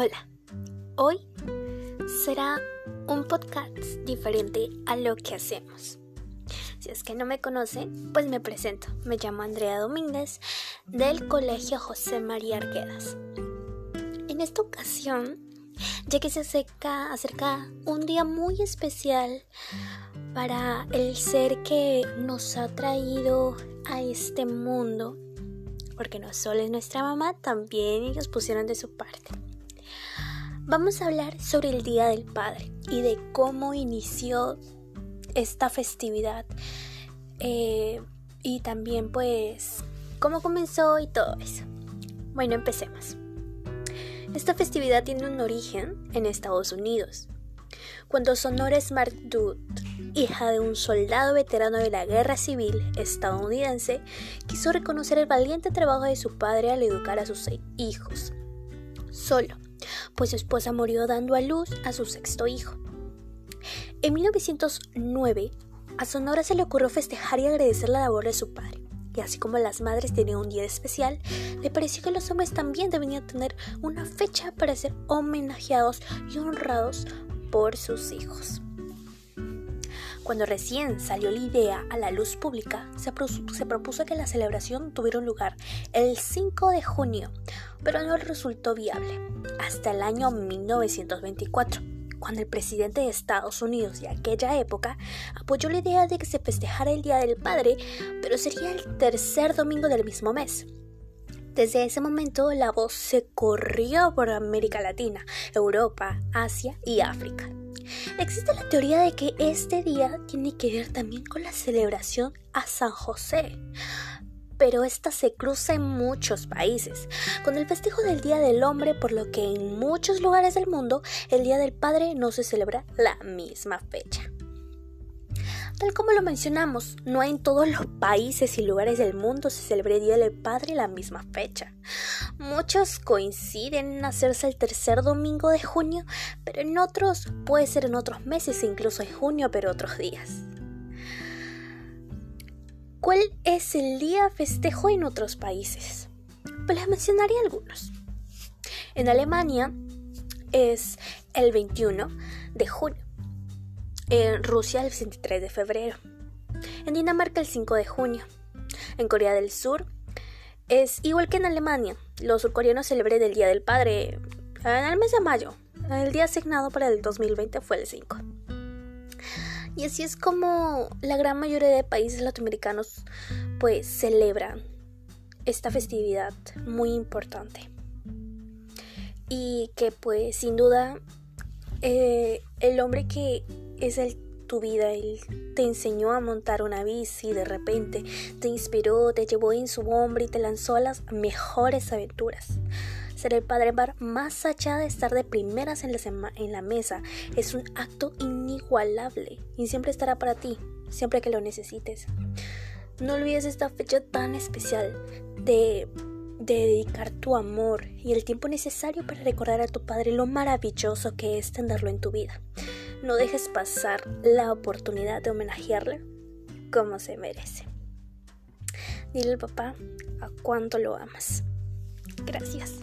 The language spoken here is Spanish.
Hola, hoy será un podcast diferente a lo que hacemos. Si es que no me conocen, pues me presento. Me llamo Andrea Domínguez del Colegio José María Arguedas. En esta ocasión, ya que se acerca, acerca un día muy especial para el ser que nos ha traído a este mundo, porque no solo es nuestra mamá, también ellos pusieron de su parte. Vamos a hablar sobre el Día del Padre y de cómo inició esta festividad eh, y también pues cómo comenzó y todo eso. Bueno, empecemos. Esta festividad tiene un origen en Estados Unidos, cuando Sonora Smart Dude, hija de un soldado veterano de la guerra civil estadounidense, quiso reconocer el valiente trabajo de su padre al educar a sus hijos. Solo, pues su esposa murió dando a luz a su sexto hijo. En 1909, a Sonora se le ocurrió festejar y agradecer la labor de su padre. Y así como las madres tenían un día especial, le pareció que los hombres también debían tener una fecha para ser homenajeados y honrados por sus hijos. Cuando recién salió la idea a la luz pública, se, propuso que la celebración tuviera lugar el 5 de junio, pero no resultó viable hasta el año 1924 cuando el presidente de Estados Unidos de aquella época apoyó la idea de que se festejara el Día del Padre, pero sería el tercer domingo del mismo mes. Desde ese momento la voz se corrió por América Latina, Europa, Asia y África. Existe la teoría de que este día tiene que ver también con la celebración a San José, pero esta se cruza en muchos países, con el festejo del Día del Hombre, por lo que en muchos lugares del mundo el Día del Padre no se celebra la misma fecha. Tal como lo mencionamos, no en todos los países y lugares del mundo se celebra el Día del Padre la misma fecha. Muchos coinciden en hacerse el tercer domingo de junio, pero en otros puede ser en otros meses, incluso en junio, pero otros días. ¿Cuál es el día festejo en otros países? Pues les mencionaré algunos. En Alemania es el 21 de junio. En Rusia el 23 de febrero. En Dinamarca el 5 de junio. En Corea del Sur es igual que en Alemania. Los surcoreanos celebran el Día del Padre en el mes de mayo. El día asignado para el 2020 fue el 5. Y así es como la gran mayoría de países latinoamericanos pues celebran esta festividad muy importante. Y que pues sin duda eh, el hombre que es el tu vida, él te enseñó a montar una bici, de repente te inspiró, te llevó en su hombro y te lanzó a las mejores aventuras. Ser el padre bar más allá de estar de primeras en la, mesa es un acto inigualable y siempre estará para ti, siempre que lo necesites. No olvides esta fecha tan especial de dedicar tu amor y el tiempo necesario para recordar a tu padre lo maravilloso que es tenerlo en tu vida. No dejes pasar la oportunidad de homenajearle como se merece. Dile al papá a cuánto lo amas. Gracias.